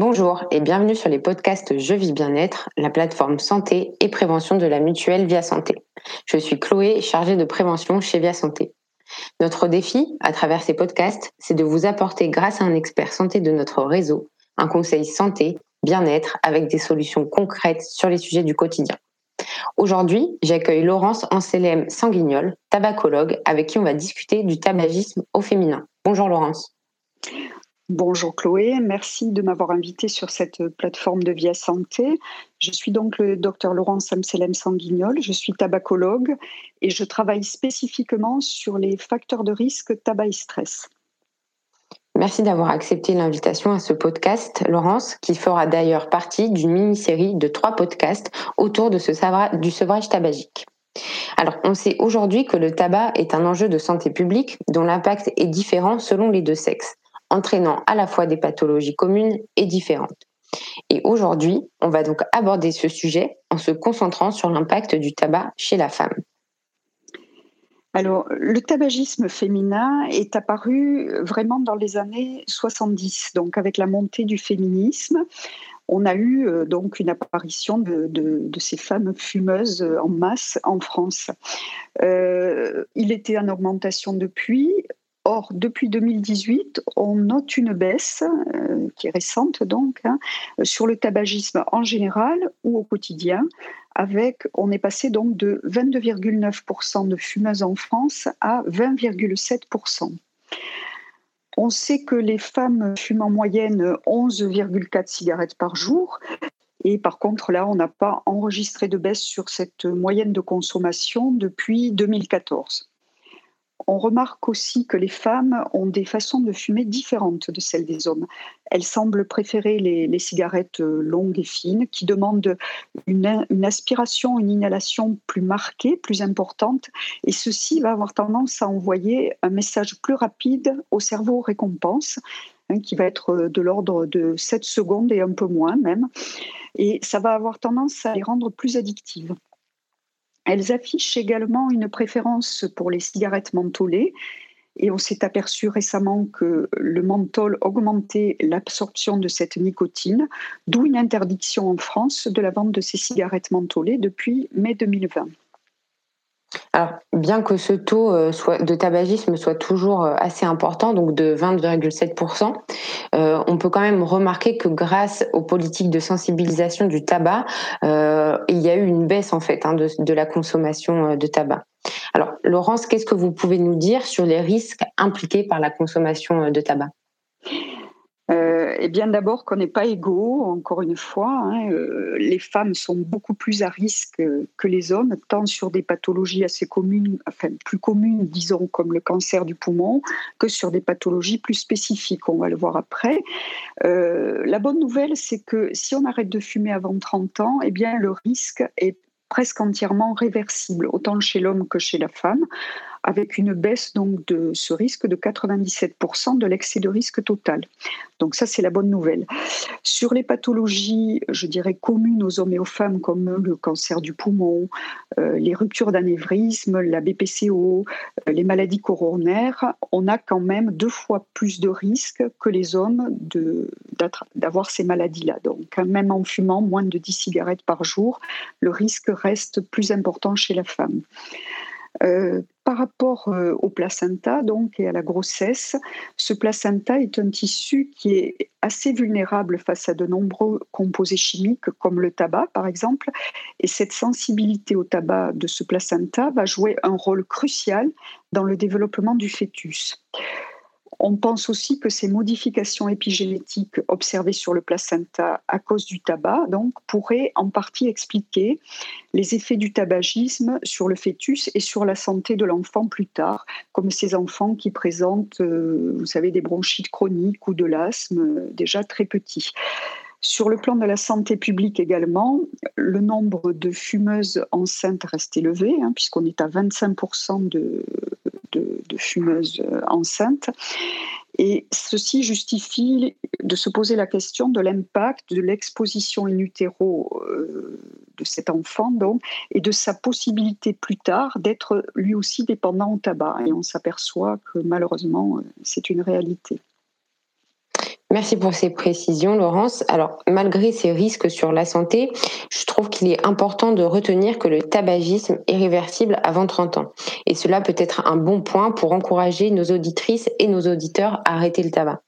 Bonjour et bienvenue sur les podcasts Je vis bien-être, la plateforme santé et prévention de la mutuelle Via Santé. Je suis Chloé, chargée de prévention chez Via Santé. Notre défi, à travers ces podcasts, c'est de vous apporter, grâce à un expert santé de notre réseau, un conseil santé, bien-être avec des solutions concrètes sur les sujets du quotidien. Aujourd'hui, j'accueille Laurence Anselem Sanguignol, tabacologue, avec qui on va discuter du tabagisme au féminin. Bonjour Laurence. Bonjour Chloé, merci de m'avoir invité sur cette plateforme de Via Santé. Je suis donc le docteur Laurent Samselem Sanguignol, je suis tabacologue et je travaille spécifiquement sur les facteurs de risque tabac et stress. Merci d'avoir accepté l'invitation à ce podcast, Laurence, qui fera d'ailleurs partie d'une mini-série de trois podcasts autour du sevrage tabagique. Alors, on sait aujourd'hui que le tabac est un enjeu de santé publique dont l'impact est différent selon les deux sexes entraînant à la fois des pathologies communes et différentes. Et aujourd'hui, on va donc aborder ce sujet en se concentrant sur l'impact du tabac chez la femme. Alors, le tabagisme féminin est apparu vraiment dans les années 70, donc avec la montée du féminisme. On a eu euh, donc une apparition de, ces femmes fumeuses en masse en France. Euh, il était en augmentation depuis. Or, depuis 2018, on note une baisse, euh, qui est récente donc, hein, sur le tabagisme en général ou au quotidien, avec, on est passé donc de 22,9% de fumeuses en France à 20,7%. On sait que les femmes fument en moyenne 11,4 cigarettes par jour. Et par contre, là, on n'a pas enregistré de baisse sur cette moyenne de consommation depuis 2014 on remarque aussi que les femmes ont des façons de fumer différentes de celles des hommes. Elles semblent préférer les, cigarettes euh, longues et fines qui demandent une, aspiration, une inhalation plus marquée, plus importante. Et ceci va avoir tendance à envoyer un message plus rapide au cerveau récompense hein, qui va être de l'ordre de 7 secondes et un peu moins même. Et ça va avoir tendance à les rendre plus addictives. Elles affichent également une préférence pour les cigarettes mentholées. Et on s'est aperçu récemment que le menthol augmentait l'absorption de cette nicotine, d'où une interdiction en France de la vente de ces cigarettes mentholées depuis mai 2020. Alors, bien que ce taux euh, de tabagisme soit toujours euh, assez important, donc de 20,7%, euh, on peut quand même remarquer que grâce aux politiques de sensibilisation du tabac, il y a eu une baisse en fait hein, de, la consommation de tabac. Alors, Laurence, qu'est-ce que vous pouvez nous dire sur les risques impliqués par la consommation de tabac? Eh bien, d'abord qu'on n'est pas égaux, encore une fois. Hein, euh, les femmes sont beaucoup plus à risque que les hommes, tant sur des pathologies assez communes, enfin plus communes, disons, comme le cancer du poumon, que sur des pathologies plus spécifiques. On va le voir après. Euh, la bonne nouvelle, c'est que si on arrête de fumer avant 30 ans, eh bien, le risque est presque entièrement réversible, autant chez l'homme que chez la femme avec une baisse donc de ce risque de 97% de l'excès de risque total. Donc ça, c'est la bonne nouvelle. Sur les pathologies, je dirais, communes aux hommes et aux femmes, comme le cancer du poumon, euh, les ruptures d'anévrisme, la BPCO, euh, les maladies coronaires, on a quand même deux fois plus de risques que les hommes d'avoir ces maladies-là. Donc même en fumant moins de 10 cigarettes par jour, le risque reste plus important chez la femme. Euh, par rapport euh, au placenta donc, et à la grossesse, ce placenta est un tissu qui est assez vulnérable face à de nombreux composés chimiques comme le tabac par exemple. Et cette sensibilité au tabac de ce placenta va jouer un rôle crucial dans le développement du fœtus. On pense aussi que ces modifications épigénétiques observées sur le placenta à cause du tabac pourraient en partie expliquer les effets du tabagisme sur le fœtus et sur la santé de l'enfant plus tard, comme ces enfants qui présentent, euh, vous savez, des bronchites chroniques ou de l'asthme euh, déjà très petits. Sur le plan de la santé publique également, le nombre de fumeuses enceintes reste élevé, hein, puisqu'on est à 25% de, fumeuses euh, enceintes. Et ceci justifie de se poser la question de l'impact de l'exposition in utero euh, de cet enfant donc, et de sa possibilité plus tard d'être lui aussi dépendant au tabac. Et on s'aperçoit que malheureusement, euh, c'est une réalité. Merci pour ces précisions, Laurence. Alors, malgré ces risques sur la santé, je trouve qu'il est important de retenir que le tabagisme est réversible avant 30 ans. Et cela peut être un bon point pour encourager nos auditrices et nos auditeurs à arrêter le tabac.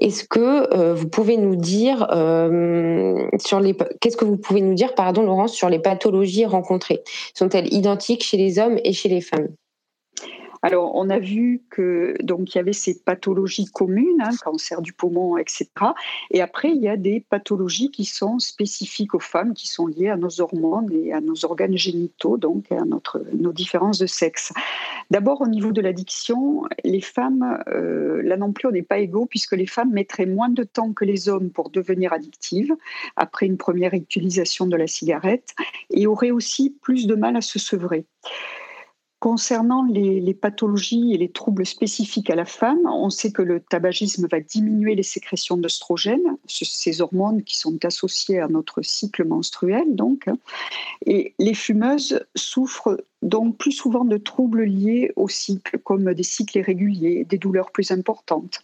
Est-ce que euh, vous pouvez nous dire euh, sur les qu'est-ce que vous pouvez nous dire pardon Laurence sur les pathologies rencontrées? Sont-elles identiques chez les hommes et chez les femmes? Alors, on a vu que donc il y avait ces pathologies communes, hein, cancer du poumon, etc. Et après, il y a des pathologies qui sont spécifiques aux femmes, qui sont liées à nos hormones et à nos organes génitaux, donc à notre, nos différences de sexe. D'abord, au niveau de l'addiction, les femmes, euh, là non plus, on n'est pas égaux, puisque les femmes mettraient moins de temps que les hommes pour devenir addictives après une première utilisation de la cigarette et auraient aussi plus de mal à se sevrer. Concernant les, pathologies et les troubles spécifiques à la femme, on sait que le tabagisme va diminuer les sécrétions d'oestrogènes, ces hormones qui sont associées à notre cycle menstruel. Donc, et les fumeuses souffrent donc plus souvent de troubles liés au cycle, comme des cycles irréguliers, des douleurs plus importantes.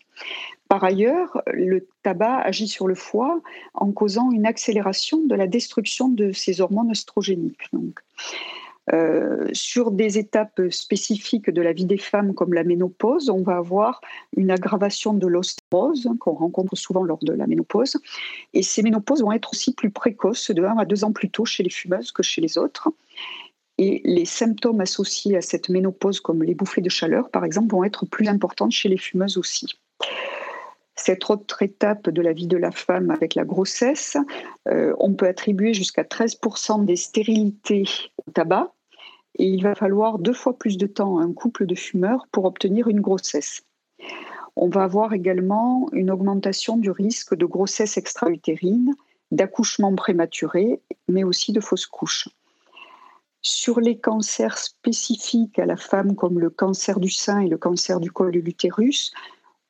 Par ailleurs, le tabac agit sur le foie en causant une accélération de la destruction de ces hormones oestrogéniques. Donc, euh, sur des étapes spécifiques de la vie des femmes comme la ménopause, on va avoir une aggravation de l'ostérose qu'on rencontre souvent lors de la ménopause. Et ces ménopauses vont être aussi plus précoces, de 1 à 2 ans plus tôt chez les fumeuses que chez les autres. Et les symptômes associés à cette ménopause, comme les bouffées de chaleur par exemple, vont être plus importants chez les fumeuses aussi. Cette autre étape de la vie de la femme avec la grossesse, euh, on peut attribuer jusqu'à 13% des stérilités au tabac, il va falloir deux fois plus de temps à un couple de fumeurs pour obtenir une grossesse. On va avoir également une augmentation du risque de grossesse extra-utérine, d'accouchement prématuré, mais aussi de fausse couche. Sur les cancers spécifiques à la femme, comme le cancer du sein et le cancer du col de l'utérus,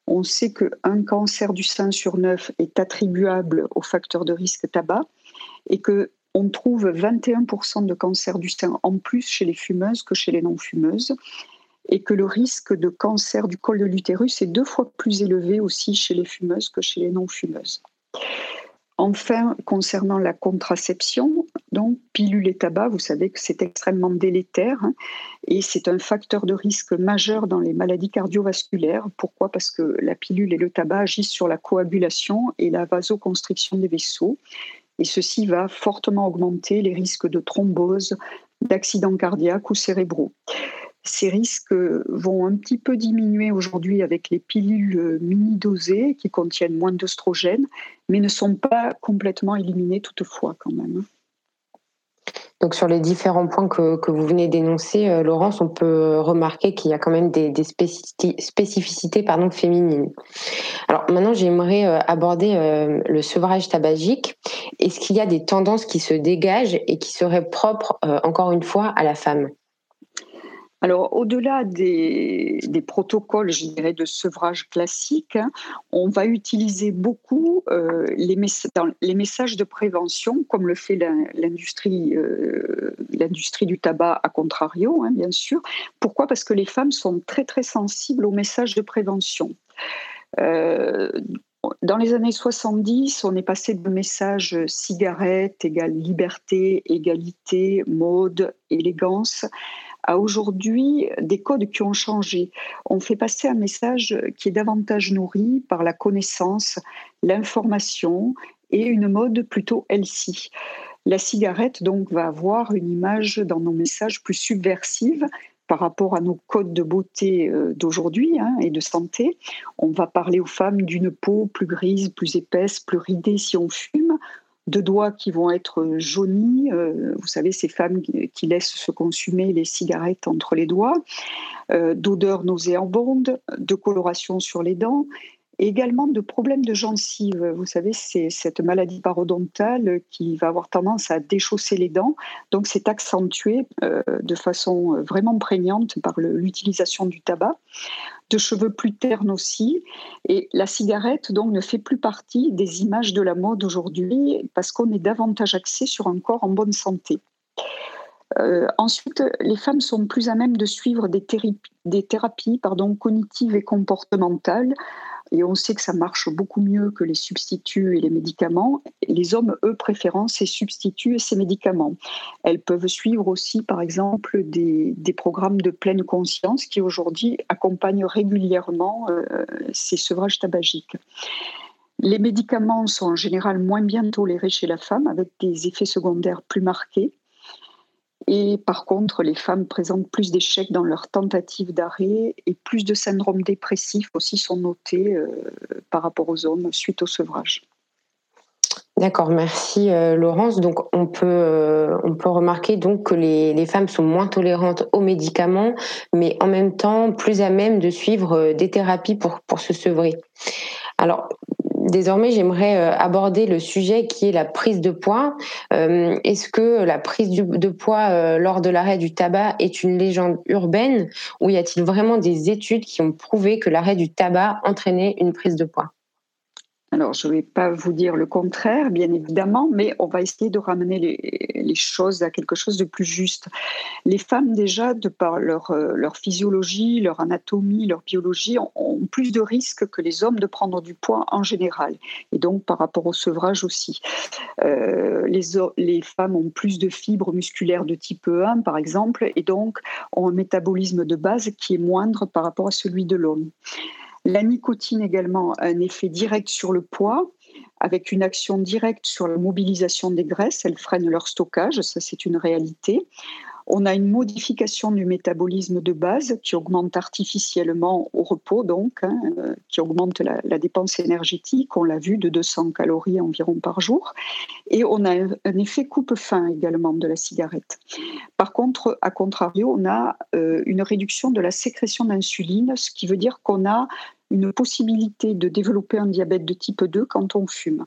on sait qu'un cancer du sein sur neuf est attribuable au facteur de risque tabac et que on trouve 21% de cancer du sein en plus chez les fumeuses que chez les non-fumeuses et que le risque de cancer du col de l'utérus est deux fois plus élevé aussi chez les fumeuses que chez les non-fumeuses. Enfin, concernant la contraception, donc pilule et tabac, vous savez que c'est extrêmement délétère hein, et c'est un facteur de risque majeur dans les maladies cardiovasculaires. Pourquoi? Parce que la pilule et le tabac agissent sur la coagulation et la vasoconstriction des vaisseaux et ceci va fortement augmenter les risques de thrombose, d'accidents cardiaques ou cérébraux. Ces risques vont un petit peu diminuer aujourd'hui avec les pilules mini-dosées qui contiennent moins d'oestrogènes, mais ne sont pas complètement éliminés toutefois quand même. Donc sur les différents points que, vous venez d'énoncer, euh, Laurence, on peut remarquer qu'il y a quand même des, spécificités, pardon, féminines. Alors maintenant, j'aimerais euh, aborder euh, le sevrage tabagique. Est-ce qu'il y a des tendances qui se dégagent et qui seraient propres, encore une fois, à la femme? Alors, au-delà des, protocoles, je dirais, de sevrage classique, hein, on va utiliser beaucoup euh, les, messages de prévention, comme le fait l'industrie euh, du tabac à contrario, hein, bien sûr. Pourquoi? Parce que les femmes sont très, très sensibles aux messages de prévention. Euh, dans les années 70, on est passé de messages cigarette liberté, égalité, mode, élégance à aujourd'hui des codes qui ont changé. On fait passer un message qui est davantage nourri par la connaissance, l'information et une mode plutôt healthy. La cigarette donc va avoir une image dans nos messages plus subversive par rapport à nos codes de beauté euh, d'aujourd'hui hein, et de santé. On va parler aux femmes d'une peau plus grise, plus épaisse, plus ridée si on fume de doigts qui vont être jaunis, euh, vous savez, ces femmes qui laissent se consumer les cigarettes entre les doigts, euh, d'odeurs nauséabondes, de coloration sur les dents, et également de problèmes de gencives. Vous savez, c'est cette maladie parodontale qui va avoir tendance à déchausser les dents, donc c'est accentué euh, de façon vraiment prégnante par l'utilisation du tabac de cheveux plus ternes aussi. Et la cigarette, donc, ne fait plus partie des images de la mode aujourd'hui parce qu'on est davantage axé sur un corps en bonne santé. Euh, ensuite, les femmes sont plus à même de suivre des, thérapies, des thérapies cognitives et comportementales et on sait que ça marche beaucoup mieux que les substituts et les médicaments. Les hommes, eux, préférant ces substituts et ces médicaments. Elles peuvent suivre aussi, par exemple, des, programmes de pleine conscience qui aujourd'hui accompagnent régulièrement euh, ces sevrages tabagiques. Les médicaments sont en général moins bien tolérés chez la femme, avec des effets secondaires plus marqués. Et par contre, les femmes présentent plus d'échecs dans leur tentative d'arrêt et plus de syndromes dépressifs aussi sont notés euh, par rapport aux hommes suite au sevrage. D'accord, merci euh, Laurence. Donc on peut euh, on peut remarquer donc que les, les, femmes sont moins tolérantes aux médicaments, mais en même temps plus à même de suivre des thérapies pour pour se sevrer. Alors désormais, j'aimerais euh, aborder le sujet qui est la prise de poids. Euh, est-ce que la prise de poids euh, lors de l'arrêt du tabac est une légende urbaine ou y a-t-il vraiment des études qui ont prouvé que l'arrêt du tabac entraînait une prise de poids? Alors, je ne vais pas vous dire le contraire, bien évidemment, mais on va essayer de ramener les, choses à quelque chose de plus juste. Les femmes, déjà, de par leur, euh, physiologie, leur anatomie, leur biologie, ont, plus de risques que les hommes de prendre du poids en général, et donc par rapport au sevrage aussi. Euh, les, femmes ont plus de fibres musculaires de type 1, par exemple, et donc ont un métabolisme de base qui est moindre par rapport à celui de l'homme. La nicotine également a un effet direct sur le poids, avec une action directe sur la mobilisation des graisses. Elle freine leur stockage, ça c'est une réalité. On a une modification du métabolisme de base qui augmente artificiellement au repos, donc, hein, euh, qui augmente la, dépense énergétique, on l'a vu, de 200 calories environ par jour. Et on a un, effet coupe-faim également de la cigarette. Par contre, à contrario, on a euh, une réduction de la sécrétion d'insuline, ce qui veut dire qu'on a une possibilité de développer un diabète de type 2 quand on fume.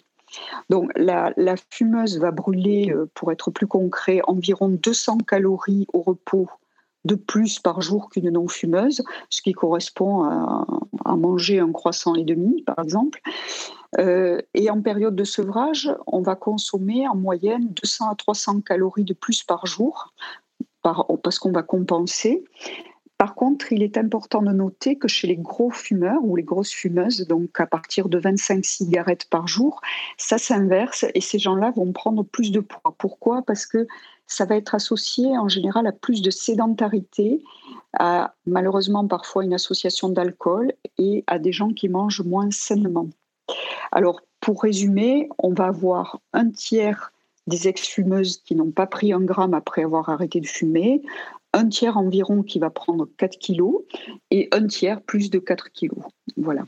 Donc la, fumeuse va brûler, euh, pour être plus concret, environ 200 calories au repos de plus par jour qu'une non-fumeuse, ce qui correspond à, manger un croissant et demi, par exemple. Euh, et en période de sevrage, on va consommer en moyenne 200 à 300 calories de plus par jour, parce qu'on va compenser. Par contre, il est important de noter que chez les gros fumeurs ou les grosses fumeuses, donc à partir de 25 cigarettes par jour, ça s'inverse et ces gens-là vont prendre plus de poids. Pourquoi? Parce que ça va être associé en général à plus de sédentarité, à malheureusement parfois une association d'alcool et à des gens qui mangent moins sainement. Alors, pour résumer, on va avoir un tiers des ex-fumeuses qui n'ont pas pris un gramme après avoir arrêté de fumer, un tiers environ qui va prendre 4 kilos et un tiers plus de 4 kilos. Voilà.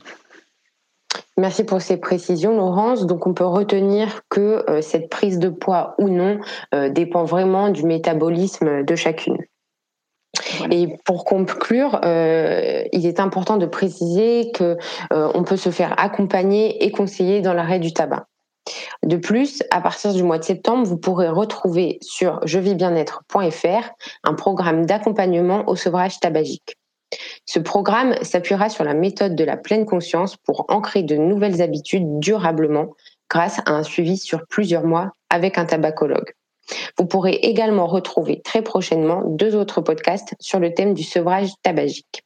Merci pour ces précisions, Laurence. Donc, on peut retenir que euh, cette prise de poids ou non euh, dépend vraiment du métabolisme de chacune. Et pour conclure, euh, il est important de préciser que on peut se faire accompagner et conseiller dans l'arrêt du tabac. De plus, à partir du mois de septembre, vous pourrez retrouver sur jevibienetre.fr un programme d'accompagnement au sevrage tabagique. Ce programme s'appuiera sur la méthode de la pleine conscience pour ancrer de nouvelles habitudes durablement grâce à un suivi sur plusieurs mois avec un tabacologue. Vous pourrez également retrouver très prochainement deux autres podcasts sur le thème du sevrage tabagique.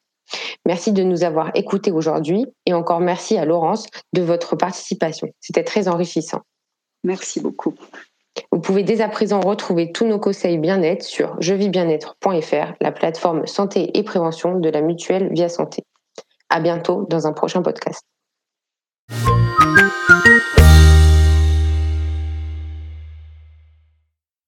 Merci de nous avoir écoutés aujourd'hui et encore merci à Laurence de votre participation. C'était très enrichissant. Merci beaucoup. Vous pouvez dès à présent retrouver tous nos conseils bien-être sur jevibienetre.fr, la plateforme santé et prévention de la mutuelle Via Santé. À bientôt dans un prochain podcast.